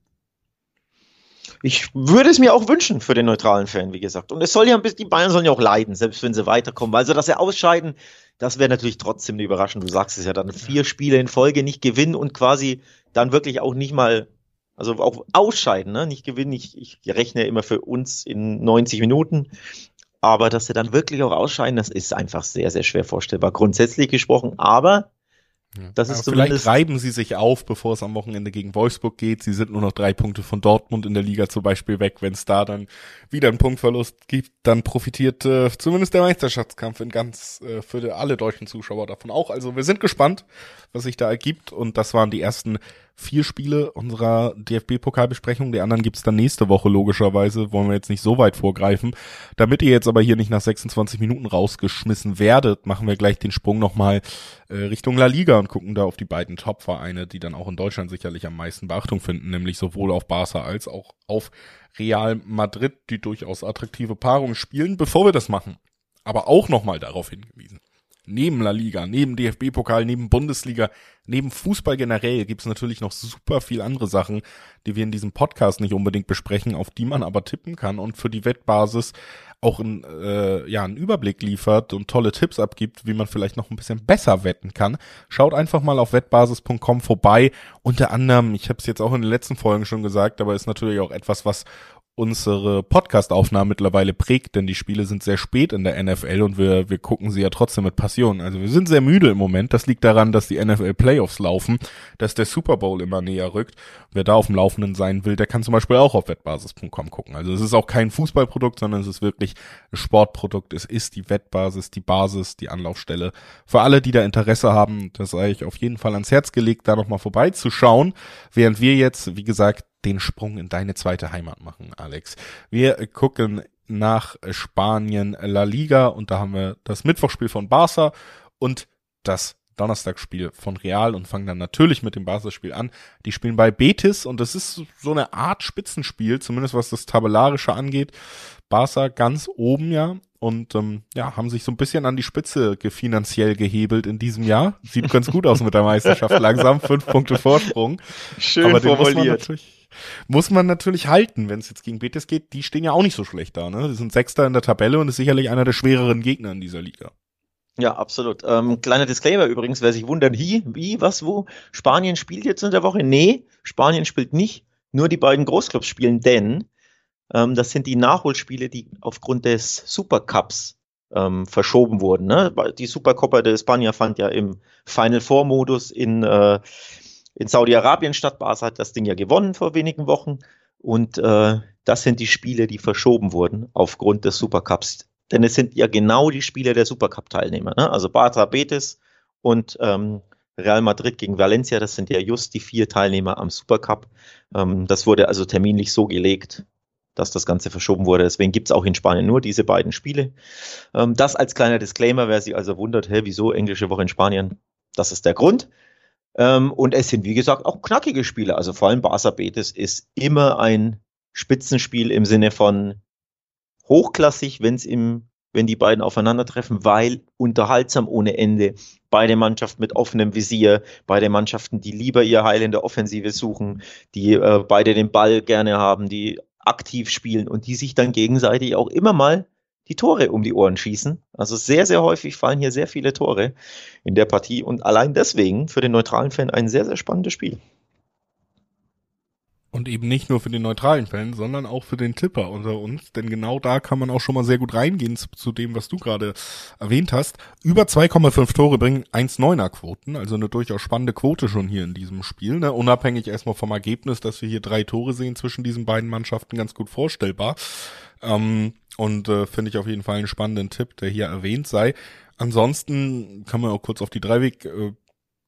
Ich würde es mir auch wünschen für den neutralen Fan, wie gesagt. Und es soll ja ein bisschen, die Bayern sollen ja auch leiden, selbst wenn sie weiterkommen. Also, dass sie ausscheiden, das wäre natürlich trotzdem eine Überraschung. Du sagst es ja dann, vier Spiele in Folge nicht gewinnen und quasi dann wirklich auch nicht mal, also auch ausscheiden, ne? Nicht gewinnen. Ich, ich rechne immer für uns in 90 Minuten. Aber dass sie dann wirklich auch ausscheiden, das ist einfach sehr, sehr schwer vorstellbar. Grundsätzlich gesprochen. Aber das ist vielleicht reiben sie sich auf, bevor es am Wochenende gegen Wolfsburg geht. Sie sind nur noch drei Punkte von Dortmund in der Liga zum Beispiel weg. Wenn es da dann wieder einen Punktverlust gibt, dann profitiert äh, zumindest der Meisterschaftskampf in ganz äh, für alle deutschen Zuschauer davon auch. Also wir sind gespannt, was sich da ergibt. Und das waren die ersten vier Spiele unserer DFB-Pokalbesprechung. Die anderen gibt's dann nächste Woche logischerweise. Wollen wir jetzt nicht so weit vorgreifen. Damit ihr jetzt aber hier nicht nach 26 Minuten rausgeschmissen werdet, machen wir gleich den Sprung nochmal äh, Richtung La Liga und gucken da auf die beiden Top-Vereine, die dann auch in Deutschland sicherlich am meisten Beachtung finden, nämlich sowohl auf Barca als auch auf Real Madrid, die durchaus attraktive Paarungen spielen. Bevor wir das machen, aber auch nochmal darauf hingewiesen neben La Liga, neben DFB-Pokal, neben Bundesliga, neben Fußball generell gibt es natürlich noch super viel andere Sachen, die wir in diesem Podcast nicht unbedingt besprechen, auf die man aber tippen kann und für die Wettbasis auch ein, äh, ja, einen Überblick liefert und tolle Tipps abgibt, wie man vielleicht noch ein bisschen besser wetten kann. Schaut einfach mal auf wettbasis.com vorbei. Unter anderem, ich habe es jetzt auch in den letzten Folgen schon gesagt, aber ist natürlich auch etwas, was unsere Podcast-Aufnahmen mittlerweile prägt, denn die Spiele sind sehr spät in der NFL und wir, wir gucken sie ja trotzdem mit Passion. Also wir sind sehr müde im Moment. Das liegt daran, dass die NFL Playoffs laufen, dass der Super Bowl immer näher rückt. Wer da auf dem Laufenden sein will, der kann zum Beispiel auch auf wettbasis.com gucken. Also es ist auch kein Fußballprodukt, sondern es ist wirklich ein Sportprodukt. Es ist die Wettbasis, die Basis, die Anlaufstelle. Für alle, die da Interesse haben, das sei ich auf jeden Fall ans Herz gelegt, da nochmal vorbeizuschauen. Während wir jetzt, wie gesagt, den Sprung in deine zweite Heimat machen, Alex. Wir gucken nach Spanien La Liga und da haben wir das Mittwochspiel von Barca und das Donnerstagsspiel von Real und fangen dann natürlich mit dem Barca-Spiel an. Die spielen bei Betis und das ist so eine Art Spitzenspiel, zumindest was das Tabellarische angeht. Barca ganz oben ja und ähm, ja, haben sich so ein bisschen an die Spitze finanziell gehebelt in diesem Jahr. Sieht ganz gut aus mit der Meisterschaft langsam, fünf Punkte Vorsprung. Schön Aber formuliert muss man natürlich halten, wenn es jetzt gegen Betis geht. Die stehen ja auch nicht so schlecht da. Ne? Die sind Sechster in der Tabelle und ist sicherlich einer der schwereren Gegner in dieser Liga. Ja, absolut. Ähm, kleiner Disclaimer übrigens, wer sich wundert, wie, wie, was, wo. Spanien spielt jetzt in der Woche? Nee, Spanien spielt nicht. Nur die beiden Großclubs spielen, denn ähm, das sind die Nachholspiele, die aufgrund des Supercups ähm, verschoben wurden. Ne? Die Supercopa de España fand ja im Final Four Modus in, äh, in Saudi-Arabien statt. Barca hat das Ding ja gewonnen vor wenigen Wochen. Und äh, das sind die Spiele, die verschoben wurden aufgrund des Supercups. Denn es sind ja genau die Spiele der Supercup-Teilnehmer. Ne? Also Barca Betis und ähm, Real Madrid gegen Valencia, das sind ja just die vier Teilnehmer am Supercup. Ähm, das wurde also terminlich so gelegt, dass das Ganze verschoben wurde. Deswegen gibt es auch in Spanien nur diese beiden Spiele. Ähm, das als kleiner Disclaimer, wer sich also wundert, hä, wieso englische Woche in Spanien? Das ist der Grund. Ähm, und es sind, wie gesagt, auch knackige Spiele. Also vor allem Barca Betis ist immer ein Spitzenspiel im Sinne von hochklassig, wenn es im wenn die beiden aufeinandertreffen, weil unterhaltsam ohne Ende. Beide Mannschaften mit offenem Visier, beide Mannschaften, die lieber ihr Heil in der Offensive suchen, die äh, beide den Ball gerne haben, die aktiv spielen und die sich dann gegenseitig auch immer mal die Tore um die Ohren schießen. Also sehr, sehr häufig fallen hier sehr viele Tore in der Partie und allein deswegen für den neutralen Fan ein sehr, sehr spannendes Spiel. Und eben nicht nur für den neutralen Fan, sondern auch für den Tipper unter uns. Denn genau da kann man auch schon mal sehr gut reingehen zu, zu dem, was du gerade erwähnt hast. Über 2,5 Tore bringen 1,9er Quoten, also eine durchaus spannende Quote schon hier in diesem Spiel. Ne? Unabhängig erstmal vom Ergebnis, dass wir hier drei Tore sehen zwischen diesen beiden Mannschaften, ganz gut vorstellbar. Ähm, und äh, finde ich auf jeden Fall einen spannenden Tipp, der hier erwähnt sei. Ansonsten kann man auch kurz auf die Dreiweg äh,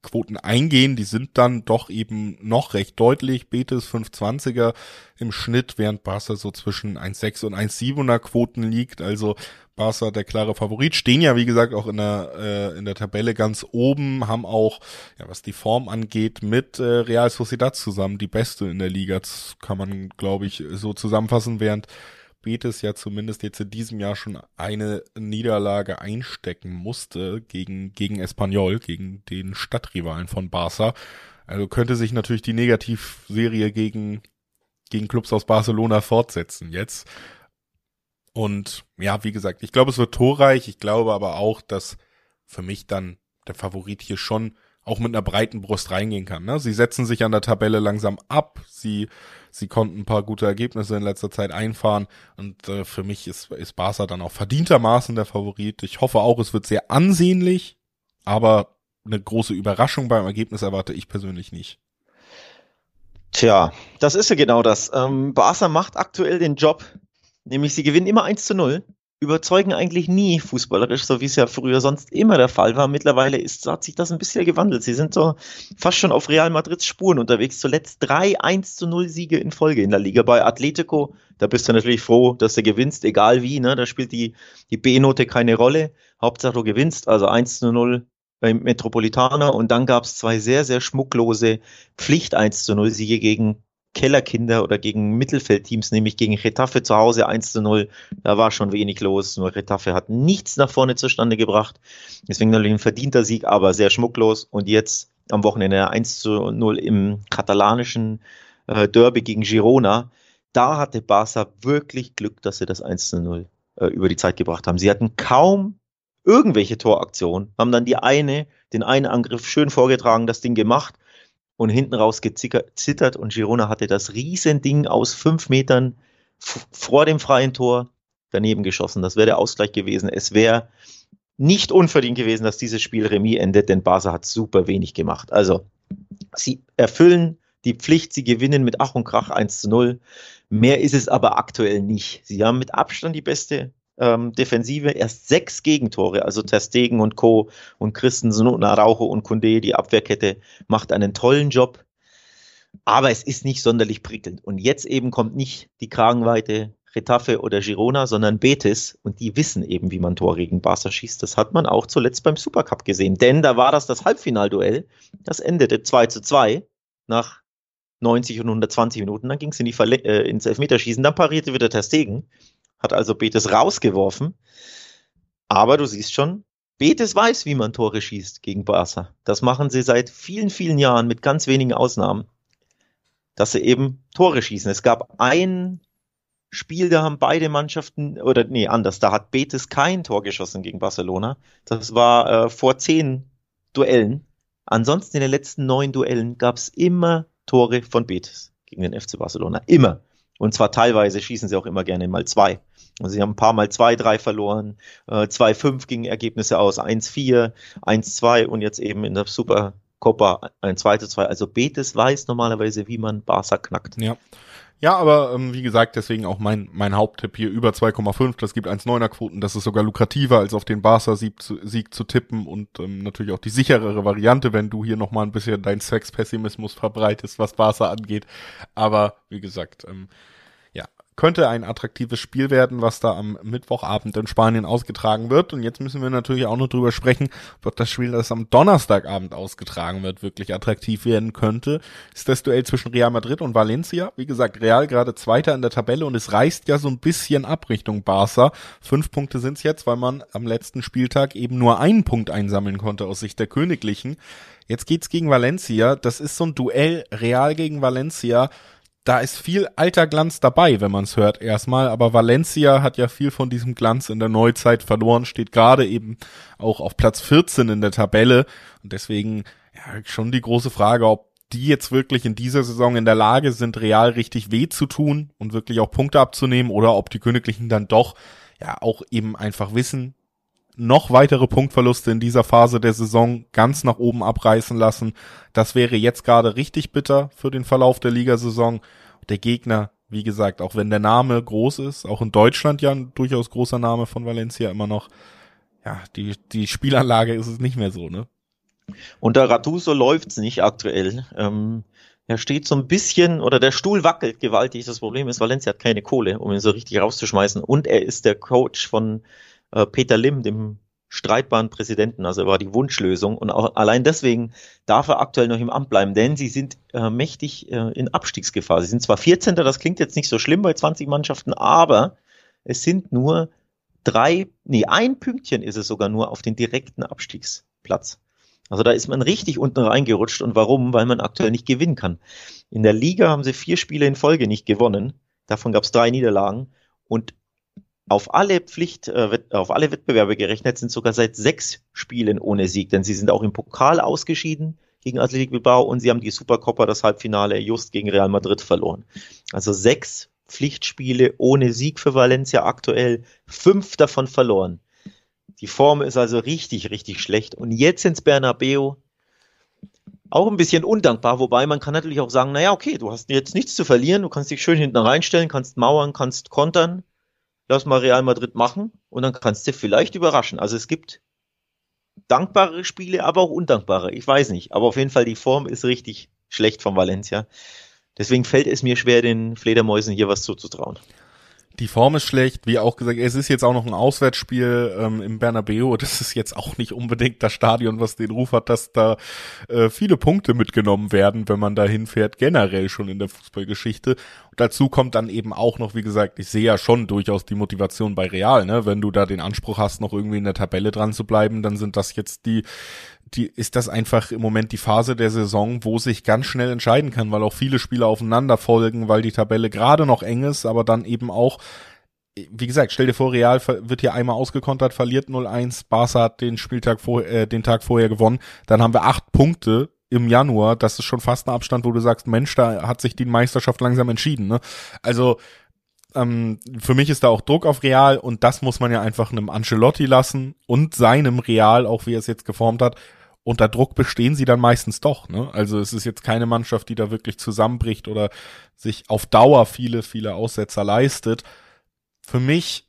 Quoten eingehen, die sind dann doch eben noch recht deutlich. Betis 520er im Schnitt, während Barca so zwischen 1,6 und 1,7er Quoten liegt. Also Barca der klare Favorit. Stehen ja, wie gesagt, auch in der, äh, in der Tabelle ganz oben, haben auch, ja, was die Form angeht, mit äh, Real Sociedad zusammen die beste in der Liga. Das kann man, glaube ich, so zusammenfassen, während Betis ja zumindest jetzt in diesem Jahr schon eine Niederlage einstecken musste gegen, gegen Espanyol, gegen den Stadtrivalen von Barca. Also könnte sich natürlich die Negativserie gegen, gegen Clubs aus Barcelona fortsetzen jetzt. Und ja, wie gesagt, ich glaube, es wird torreich. Ich glaube aber auch, dass für mich dann der Favorit hier schon auch mit einer breiten Brust reingehen kann. Ne? Sie setzen sich an der Tabelle langsam ab. Sie, sie konnten ein paar gute Ergebnisse in letzter Zeit einfahren. Und äh, für mich ist, ist Barca dann auch verdientermaßen der Favorit. Ich hoffe auch, es wird sehr ansehnlich, aber eine große Überraschung beim Ergebnis erwarte ich persönlich nicht. Tja, das ist ja genau das. Ähm, Barca macht aktuell den Job, nämlich sie gewinnen immer 1 zu 0 überzeugen eigentlich nie fußballerisch, so wie es ja früher sonst immer der Fall war. Mittlerweile ist, hat sich das ein bisschen gewandelt. Sie sind so fast schon auf Real Madrids Spuren unterwegs. Zuletzt drei 1 zu 0 Siege in Folge in der Liga. Bei Atletico, da bist du natürlich froh, dass du gewinnst, egal wie. Ne? Da spielt die, die B-Note keine Rolle. Hauptsache du gewinnst, also 1 zu 0 beim Metropolitaner. Und dann gab es zwei sehr, sehr schmucklose Pflicht 1 zu 0 Siege gegen Kellerkinder oder gegen Mittelfeldteams, nämlich gegen Retafe zu Hause 1 zu 0. Da war schon wenig los. Nur Retafe hat nichts nach vorne zustande gebracht. Deswegen natürlich ein verdienter Sieg, aber sehr schmucklos. Und jetzt am Wochenende 1 zu 0 im katalanischen äh, Derby gegen Girona. Da hatte Barca wirklich Glück, dass sie das 1 zu 0 äh, über die Zeit gebracht haben. Sie hatten kaum irgendwelche Toraktionen, haben dann die eine, den einen Angriff schön vorgetragen, das Ding gemacht und hinten raus gezittert und Girona hatte das Riesending aus fünf Metern vor dem freien Tor daneben geschossen. Das wäre der Ausgleich gewesen. Es wäre nicht unverdient gewesen, dass dieses Spiel Remis endet, denn Barca hat super wenig gemacht. Also, sie erfüllen die Pflicht, sie gewinnen mit Ach und Krach 1 zu 0. Mehr ist es aber aktuell nicht. Sie haben mit Abstand die beste ähm, Defensive erst sechs Gegentore, also Terstegen und Co. und Christensen und Araujo und Kunde, die Abwehrkette macht einen tollen Job, aber es ist nicht sonderlich prickelnd. Und jetzt eben kommt nicht die Kragenweite Retafe oder Girona, sondern Betis. Und die wissen eben, wie man Tore gegen Barca schießt. Das hat man auch zuletzt beim Supercup gesehen, denn da war das das Halbfinalduell, das endete 2 zu 2 nach 90 und 120 Minuten, dann ging es in äh, ins Elfmeterschießen, dann parierte wieder Terstegen hat also Betis rausgeworfen. Aber du siehst schon, Betis weiß, wie man Tore schießt gegen Barca. Das machen sie seit vielen, vielen Jahren mit ganz wenigen Ausnahmen, dass sie eben Tore schießen. Es gab ein Spiel, da haben beide Mannschaften, oder nee, anders, da hat Betis kein Tor geschossen gegen Barcelona. Das war äh, vor zehn Duellen. Ansonsten in den letzten neun Duellen gab es immer Tore von Betis gegen den FC Barcelona. Immer. Und zwar teilweise schießen sie auch immer gerne mal zwei. Also sie haben ein paar Mal 2-3 verloren, äh, 2-5 gingen Ergebnisse aus, 1-4, 1-2 und jetzt eben in der Super Copa ein 2-2. Also Betis weiß normalerweise, wie man Barca knackt. Ja. Ja, aber ähm, wie gesagt, deswegen auch mein, mein Haupttipp hier über 2,5. Das gibt 1,9er Quoten. Das ist sogar lukrativer, als auf den Barca-Sieg zu, Sieg zu tippen und ähm, natürlich auch die sicherere Variante, wenn du hier nochmal ein bisschen deinen Sexpessimismus verbreitest, was Barca angeht. Aber wie gesagt, ähm, könnte ein attraktives Spiel werden, was da am Mittwochabend in Spanien ausgetragen wird. Und jetzt müssen wir natürlich auch noch drüber sprechen, ob das Spiel, das am Donnerstagabend ausgetragen wird, wirklich attraktiv werden könnte. Ist das Duell zwischen Real Madrid und Valencia. Wie gesagt, Real gerade Zweiter in der Tabelle und es reißt ja so ein bisschen ab Richtung Barca. Fünf Punkte sind's jetzt, weil man am letzten Spieltag eben nur einen Punkt einsammeln konnte aus Sicht der Königlichen. Jetzt geht's gegen Valencia. Das ist so ein Duell Real gegen Valencia da ist viel alter Glanz dabei, wenn man es hört erstmal, aber Valencia hat ja viel von diesem Glanz in der Neuzeit verloren, steht gerade eben auch auf Platz 14 in der Tabelle. Und deswegen ja, schon die große Frage, ob die jetzt wirklich in dieser Saison in der Lage sind, real richtig weh zu tun und wirklich auch Punkte abzunehmen oder ob die Königlichen dann doch ja auch eben einfach wissen, noch weitere Punktverluste in dieser Phase der Saison ganz nach oben abreißen lassen. Das wäre jetzt gerade richtig bitter für den Verlauf der Ligasaison. Der Gegner, wie gesagt, auch wenn der Name groß ist, auch in Deutschland ja ein durchaus großer Name von Valencia immer noch, ja, die, die Spielanlage ist es nicht mehr so, ne? Unter Ratuso läuft's nicht aktuell. Ähm, er steht so ein bisschen, oder der Stuhl wackelt gewaltig. Das Problem ist, Valencia hat keine Kohle, um ihn so richtig rauszuschmeißen. Und er ist der Coach von äh, Peter Lim, dem streitbaren Präsidenten. Also er war die Wunschlösung. Und auch allein deswegen darf er aktuell noch im Amt bleiben, denn sie sind äh, mächtig äh, in Abstiegsgefahr. Sie sind zwar 14. Das klingt jetzt nicht so schlimm bei 20 Mannschaften, aber es sind nur drei, nee, ein Pünktchen ist es sogar nur auf den direkten Abstiegsplatz. Also da ist man richtig unten reingerutscht. Und warum? Weil man aktuell nicht gewinnen kann. In der Liga haben sie vier Spiele in Folge nicht gewonnen. Davon gab es drei Niederlagen. Und auf alle Pflicht, äh, auf alle Wettbewerbe gerechnet sind sogar seit sechs Spielen ohne Sieg, denn sie sind auch im Pokal ausgeschieden gegen Athletic Bilbao und sie haben die Supercopa, das Halbfinale, just gegen Real Madrid verloren. Also sechs Pflichtspiele ohne Sieg für Valencia aktuell, fünf davon verloren. Die Form ist also richtig, richtig schlecht. Und jetzt ins Bernabeu auch ein bisschen undankbar, wobei man kann natürlich auch sagen, naja, okay, du hast jetzt nichts zu verlieren, du kannst dich schön hinten reinstellen, kannst mauern, kannst kontern lass mal Real Madrid machen und dann kannst du vielleicht überraschen. Also es gibt dankbare Spiele, aber auch undankbare. Ich weiß nicht. Aber auf jeden Fall die Form ist richtig schlecht von Valencia. Deswegen fällt es mir schwer, den Fledermäusen hier was zuzutrauen. Die Form ist schlecht, wie auch gesagt, es ist jetzt auch noch ein Auswärtsspiel ähm, im Bernabeu. Das ist jetzt auch nicht unbedingt das Stadion, was den Ruf hat, dass da äh, viele Punkte mitgenommen werden, wenn man da hinfährt, generell schon in der Fußballgeschichte. Und dazu kommt dann eben auch noch, wie gesagt, ich sehe ja schon durchaus die Motivation bei Real, ne? Wenn du da den Anspruch hast, noch irgendwie in der Tabelle dran zu bleiben, dann sind das jetzt die die, ist das einfach im Moment die Phase der Saison, wo sich ganz schnell entscheiden kann, weil auch viele Spiele aufeinander folgen, weil die Tabelle gerade noch eng ist, aber dann eben auch, wie gesagt, stell dir vor, Real wird hier einmal ausgekontert, verliert 0-1, Barca hat den Spieltag vor, äh, den Tag vorher gewonnen, dann haben wir acht Punkte im Januar, das ist schon fast ein Abstand, wo du sagst, Mensch, da hat sich die Meisterschaft langsam entschieden, ne? Also, ähm, für mich ist da auch Druck auf Real und das muss man ja einfach einem Ancelotti lassen und seinem Real, auch wie er es jetzt geformt hat, unter Druck bestehen sie dann meistens doch. Ne? Also es ist jetzt keine Mannschaft, die da wirklich zusammenbricht oder sich auf Dauer viele, viele Aussetzer leistet. Für mich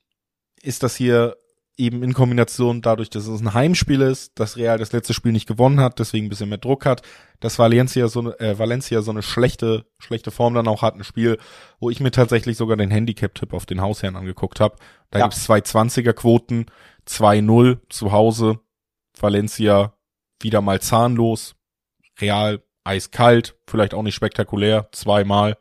ist das hier eben in Kombination dadurch, dass es ein Heimspiel ist, dass Real das letzte Spiel nicht gewonnen hat, deswegen ein bisschen mehr Druck hat, dass Valencia so, eine, äh, Valencia so eine schlechte, schlechte Form dann auch hat, ein Spiel, wo ich mir tatsächlich sogar den Handicap-Tipp auf den Hausherrn angeguckt habe. Da ja. gibt's zwei 20er-Quoten, 2-0 zu Hause, Valencia wieder mal zahnlos, real eiskalt, vielleicht auch nicht spektakulär, zweimal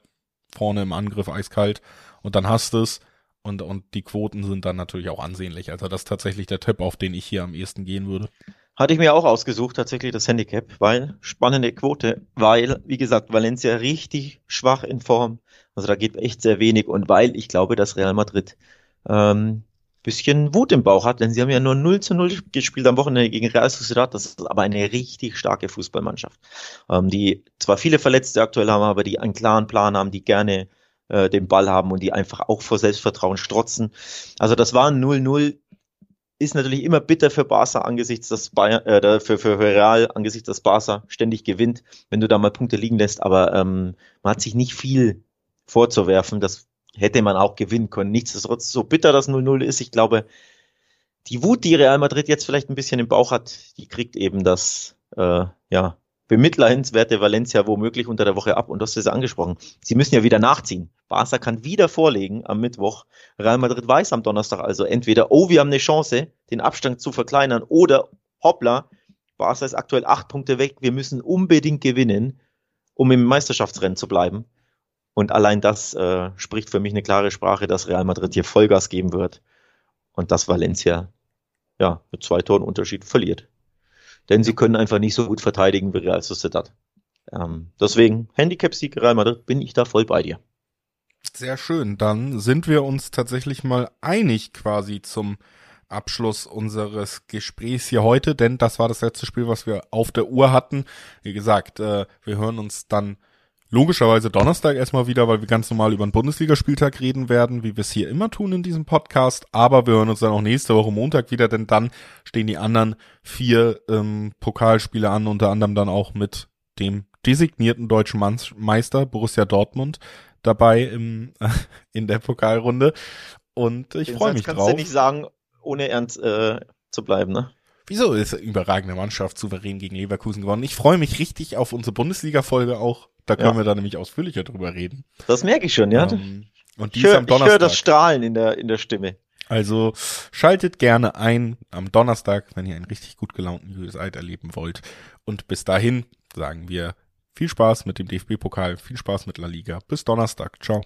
vorne im Angriff eiskalt und dann hast es und, und die Quoten sind dann natürlich auch ansehnlich. Also das ist tatsächlich der Tipp, auf den ich hier am ehesten gehen würde. Hatte ich mir auch ausgesucht, tatsächlich das Handicap, weil spannende Quote, weil, wie gesagt, Valencia richtig schwach in Form. Also da geht echt sehr wenig und weil ich glaube, dass Real Madrid ähm, bisschen Wut im Bauch hat, denn sie haben ja nur 0 zu 0 gespielt am Wochenende gegen Real Sociedad. Das ist aber eine richtig starke Fußballmannschaft, ähm, die zwar viele Verletzte aktuell haben, aber die einen klaren Plan haben, die gerne äh, den Ball haben und die einfach auch vor Selbstvertrauen strotzen. Also das war ein 0-0, ist natürlich immer bitter für Barca angesichts des Bayern, äh, für, für Real angesichts des Barca ständig gewinnt, wenn du da mal Punkte liegen lässt, aber ähm, man hat sich nicht viel vorzuwerfen. Das hätte man auch gewinnen können. Nichtsdestotrotz, so bitter das 0-0 ist, ich glaube, die Wut, die Real Madrid jetzt vielleicht ein bisschen im Bauch hat, die kriegt eben das, äh, ja, bemitleidenswerte Valencia womöglich unter der Woche ab. Und hast es angesprochen. Sie müssen ja wieder nachziehen. Barca kann wieder vorlegen am Mittwoch. Real Madrid weiß am Donnerstag also entweder, oh, wir haben eine Chance, den Abstand zu verkleinern, oder hoppla, Barca ist aktuell acht Punkte weg. Wir müssen unbedingt gewinnen, um im Meisterschaftsrennen zu bleiben. Und allein das äh, spricht für mich eine klare Sprache, dass Real Madrid hier Vollgas geben wird und dass Valencia ja mit zwei Toren Unterschied verliert. Denn sie können einfach nicht so gut verteidigen wie Real Sociedad. Ähm, deswegen Handicap-Sieg Real Madrid bin ich da voll bei dir. Sehr schön. Dann sind wir uns tatsächlich mal einig quasi zum Abschluss unseres Gesprächs hier heute, denn das war das letzte Spiel, was wir auf der Uhr hatten. Wie gesagt, äh, wir hören uns dann logischerweise Donnerstag erstmal wieder, weil wir ganz normal über den Bundesligaspieltag reden werden, wie wir es hier immer tun in diesem Podcast. Aber wir hören uns dann auch nächste Woche Montag wieder, denn dann stehen die anderen vier ähm, Pokalspiele an, unter anderem dann auch mit dem designierten deutschen Meister Borussia Dortmund dabei im, äh, in der Pokalrunde. Und ich freue mich kannst drauf. Kannst du nicht sagen, ohne ernst äh, zu bleiben, ne? Wieso ist eine überragende Mannschaft souverän gegen Leverkusen gewonnen? Ich freue mich richtig auf unsere Bundesliga-Folge auch. Da können Ja. wir da nämlich ausführlicher drüber reden. Das merke ich schon, ja. Ähm, und die ich ist höre am ich hör Donnerstag. das Strahlen in der, in der Stimme. Also schaltet gerne ein am Donnerstag, wenn ihr einen richtig gut gelaunten Julius Eid erleben wollt. Und bis dahin sagen wir viel Spaß mit dem DFB-Pokal, viel Spaß mit La Liga. Bis Donnerstag. Ciao.